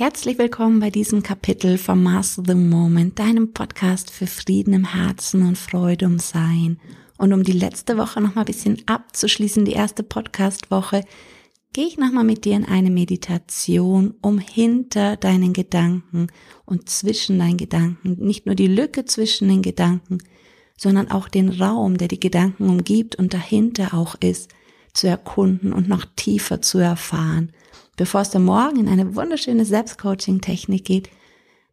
Herzlich willkommen bei diesem Kapitel vom Master the Moment, deinem Podcast für Frieden im Herzen und Freude um Sein. Und um die letzte Woche noch mal ein bisschen abzuschließen, die erste Podcast-Woche, gehe ich noch mal mit dir in eine Meditation, um hinter deinen Gedanken und zwischen deinen Gedanken, nicht nur die Lücke zwischen den Gedanken, sondern auch den Raum, der die Gedanken umgibt und dahinter auch ist, zu erkunden und noch tiefer zu erfahren bevor es dann morgen in eine wunderschöne Selbstcoaching-Technik geht,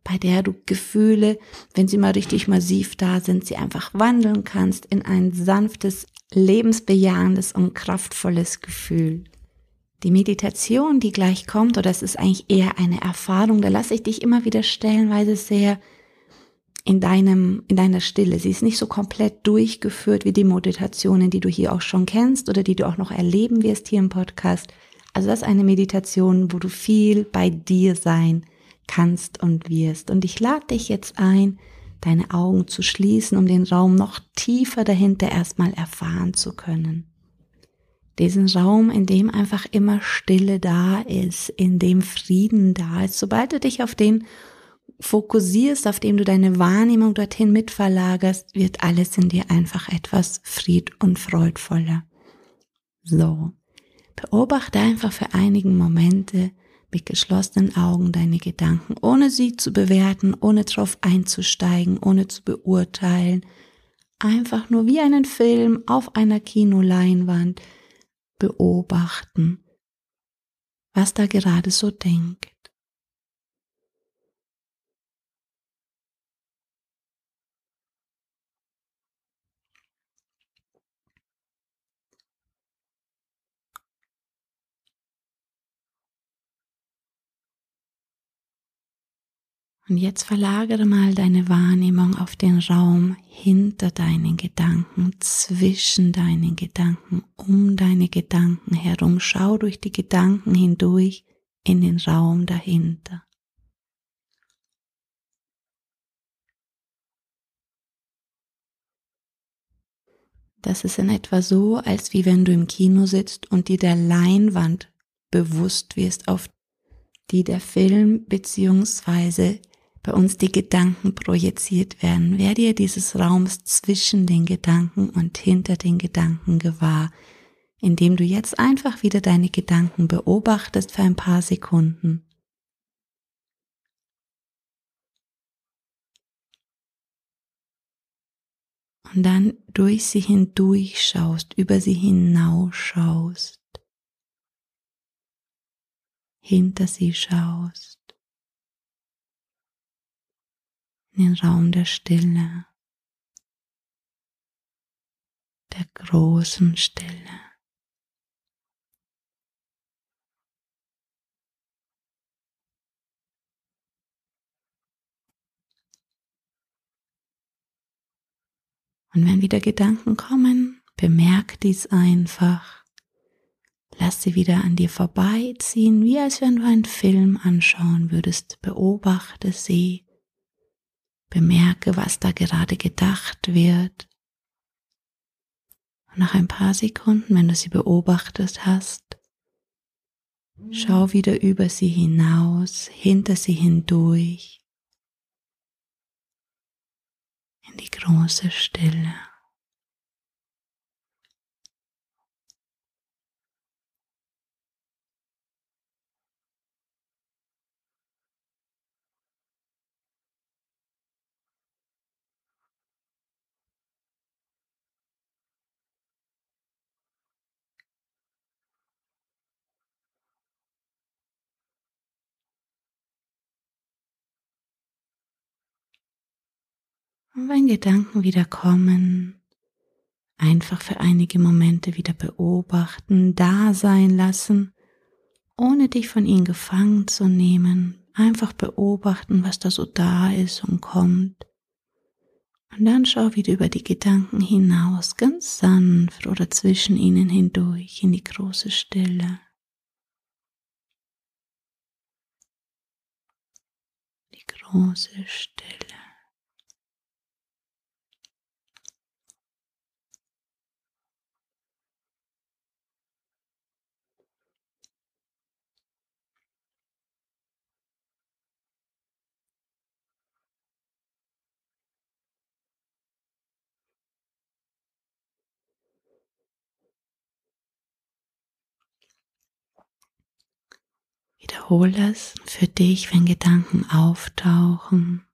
bei der du Gefühle, wenn sie mal richtig massiv da sind, sie einfach wandeln kannst in ein sanftes, lebensbejahendes und kraftvolles Gefühl. Die Meditation, die gleich kommt, oder es ist eigentlich eher eine Erfahrung, da lasse ich dich immer wieder stellenweise sehr in deinem, in deiner Stille. Sie ist nicht so komplett durchgeführt wie die Meditationen, die du hier auch schon kennst oder die du auch noch erleben wirst hier im Podcast, also das ist eine Meditation, wo du viel bei dir sein kannst und wirst. Und ich lade dich jetzt ein, deine Augen zu schließen, um den Raum noch tiefer dahinter erstmal erfahren zu können. Diesen Raum, in dem einfach immer Stille da ist, in dem Frieden da ist. Sobald du dich auf den fokussierst, auf dem du deine Wahrnehmung dorthin mitverlagerst, wird alles in dir einfach etwas fried- und freudvoller. So. Beobachte einfach für einige Momente mit geschlossenen Augen deine Gedanken, ohne sie zu bewerten, ohne drauf einzusteigen, ohne zu beurteilen. Einfach nur wie einen Film auf einer Kinoleinwand beobachten, was da gerade so denkt. Und jetzt verlagere mal deine Wahrnehmung auf den Raum hinter deinen Gedanken, zwischen deinen Gedanken, um deine Gedanken herum. Schau durch die Gedanken hindurch in den Raum dahinter. Das ist in etwa so, als wie wenn du im Kino sitzt und dir der Leinwand bewusst wirst, auf die der Film beziehungsweise bei uns die Gedanken projiziert werden. Werde dir dieses Raums zwischen den Gedanken und hinter den Gedanken gewahr, indem du jetzt einfach wieder deine Gedanken beobachtest für ein paar Sekunden. Und dann durch sie hindurch schaust, über sie hinausschaust, hinter sie schaust. In den Raum der Stille, der großen Stille. Und wenn wieder Gedanken kommen, bemerk dies einfach. Lass sie wieder an dir vorbeiziehen, wie als wenn du einen Film anschauen würdest. Beobachte sie Bemerke, was da gerade gedacht wird. Und nach ein paar Sekunden, wenn du sie beobachtet hast, schau wieder über sie hinaus, hinter sie hindurch, in die große Stille. Und wenn Gedanken wieder kommen, einfach für einige Momente wieder beobachten, da sein lassen, ohne dich von ihnen gefangen zu nehmen, einfach beobachten, was da so da ist und kommt. Und dann schau wieder über die Gedanken hinaus, ganz sanft oder zwischen ihnen hindurch in die große Stille. Die große Stille. Wiederhole es für dich, wenn Gedanken auftauchen.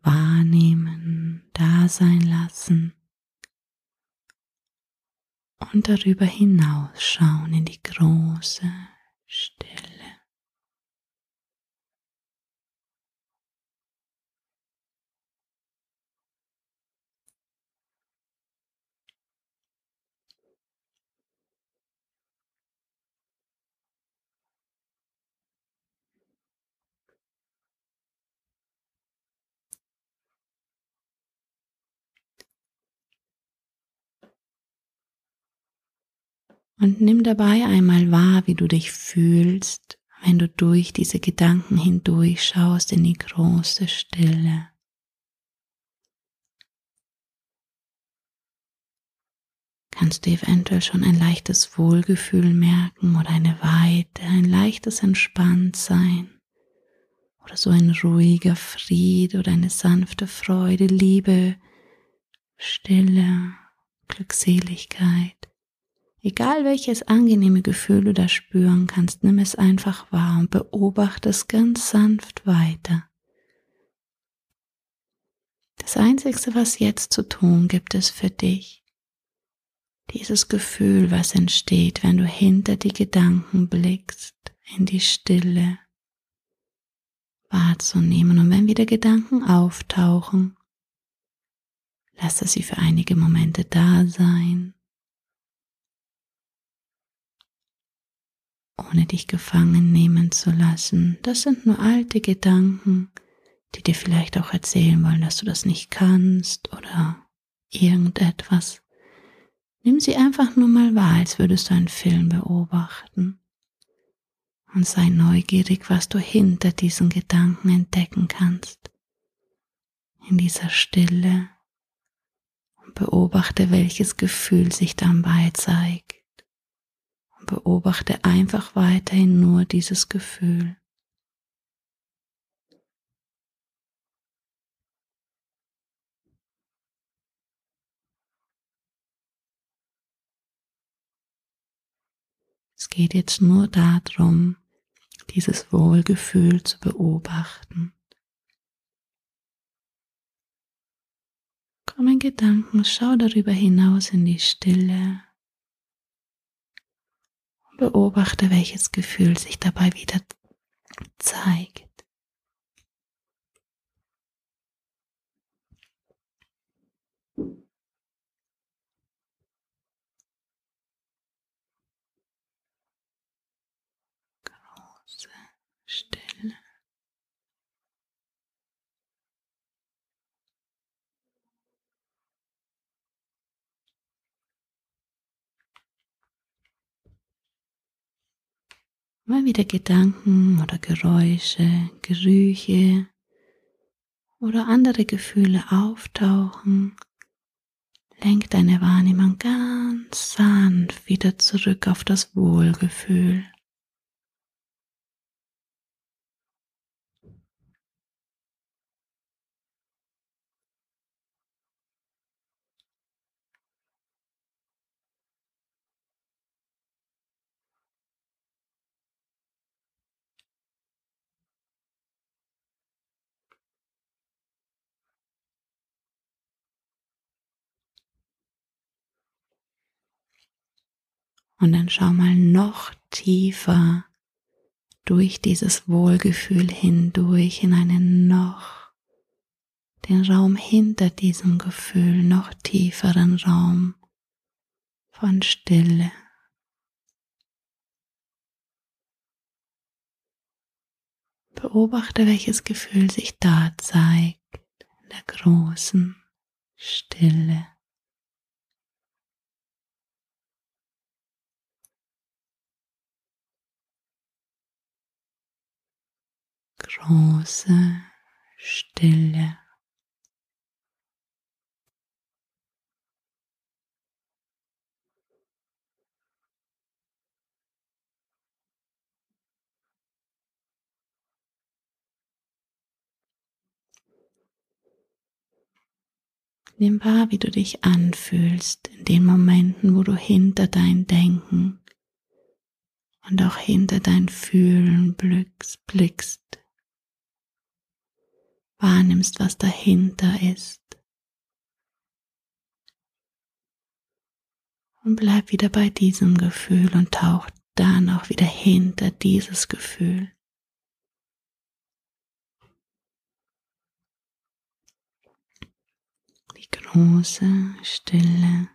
Wahrnehmen, da sein lassen und darüber hinaus schauen in die große Stille. Und nimm dabei einmal wahr, wie du dich fühlst, wenn du durch diese Gedanken hindurch schaust in die große Stille. Kannst du eventuell schon ein leichtes Wohlgefühl merken oder eine Weite, ein leichtes Entspanntsein oder so ein ruhiger Fried oder eine sanfte Freude, Liebe, Stille, Glückseligkeit. Egal welches angenehme Gefühl du da spüren kannst, nimm es einfach wahr und beobachte es ganz sanft weiter. Das Einzige, was jetzt zu tun gibt, ist für dich dieses Gefühl, was entsteht, wenn du hinter die Gedanken blickst, in die Stille wahrzunehmen. Und wenn wieder Gedanken auftauchen, lasse sie für einige Momente da sein ohne dich gefangen nehmen zu lassen. Das sind nur alte Gedanken, die dir vielleicht auch erzählen wollen, dass du das nicht kannst oder irgendetwas. Nimm sie einfach nur mal wahr, als würdest du einen Film beobachten. Und sei neugierig, was du hinter diesen Gedanken entdecken kannst. In dieser Stille. Und beobachte, welches Gefühl sich dabei zeigt. Beobachte einfach weiterhin nur dieses Gefühl. Es geht jetzt nur darum, dieses Wohlgefühl zu beobachten. Komm in Gedanken, schau darüber hinaus in die Stille Beobachte, welches Gefühl sich dabei wieder zeigt. Große Stille. Mal wieder Gedanken oder Geräusche, Gerüche oder andere Gefühle auftauchen, lenk deine Wahrnehmung ganz sanft wieder zurück auf das Wohlgefühl. Und dann schau mal noch tiefer durch dieses Wohlgefühl hindurch in einen noch, den Raum hinter diesem Gefühl, noch tieferen Raum von Stille. Beobachte, welches Gefühl sich da zeigt in der großen Stille. Große Stille. Nimm wahr, wie du dich anfühlst in den Momenten, wo du hinter dein Denken und auch hinter dein Fühlen blickst, blickst, wahrnimmst, was dahinter ist. Und bleib wieder bei diesem Gefühl und tauch dann auch wieder hinter dieses Gefühl. Die große Stille.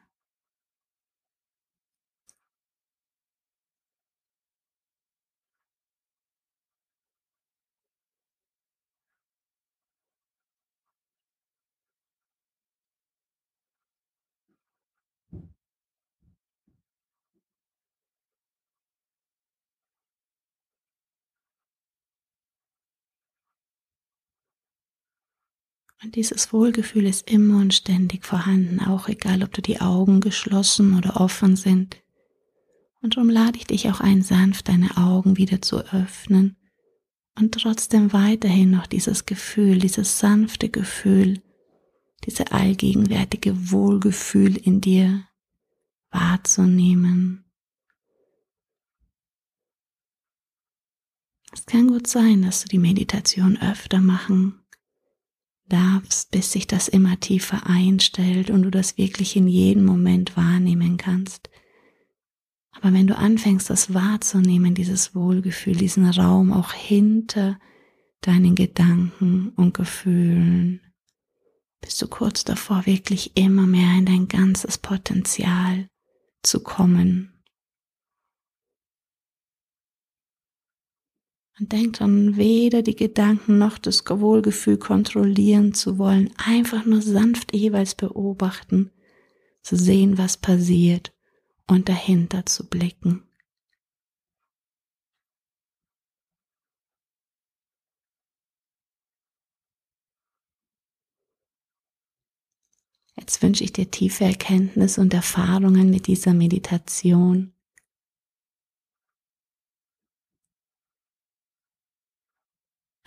Und dieses Wohlgefühl ist immer und ständig vorhanden, auch egal, ob du die Augen geschlossen oder offen sind. Und darum lade ich dich auch ein, sanft deine Augen wieder zu öffnen und trotzdem weiterhin noch dieses Gefühl, dieses sanfte Gefühl, diese allgegenwärtige Wohlgefühl in dir wahrzunehmen. Es kann gut sein, dass du die Meditation öfter machen darfst, bis sich das immer tiefer einstellt und du das wirklich in jedem Moment wahrnehmen kannst. Aber wenn du anfängst, das wahrzunehmen, dieses Wohlgefühl, diesen Raum auch hinter deinen Gedanken und Gefühlen, bist du kurz davor, wirklich immer mehr in dein ganzes Potenzial zu kommen Und denk dran, weder die Gedanken noch das Wohlgefühl kontrollieren zu wollen, einfach nur sanft jeweils beobachten, zu sehen, was passiert und dahinter zu blicken. Jetzt wünsche ich dir tiefe Erkenntnis und Erfahrungen mit dieser Meditation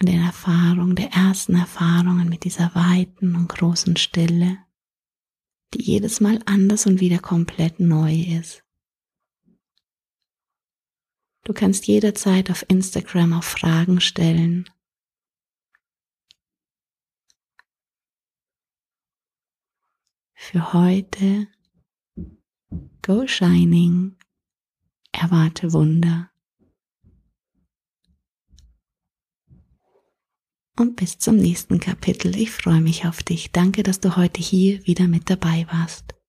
und den Erfahrungen, der ersten Erfahrungen mit dieser weiten und großen Stille, die jedes Mal anders und wieder komplett neu ist. Du kannst jederzeit auf Instagram auch Fragen stellen. Für heute Go Shining, erwarte Wunder. Und bis zum nächsten Kapitel. Ich freue mich auf dich. Danke, dass du heute hier wieder mit dabei warst.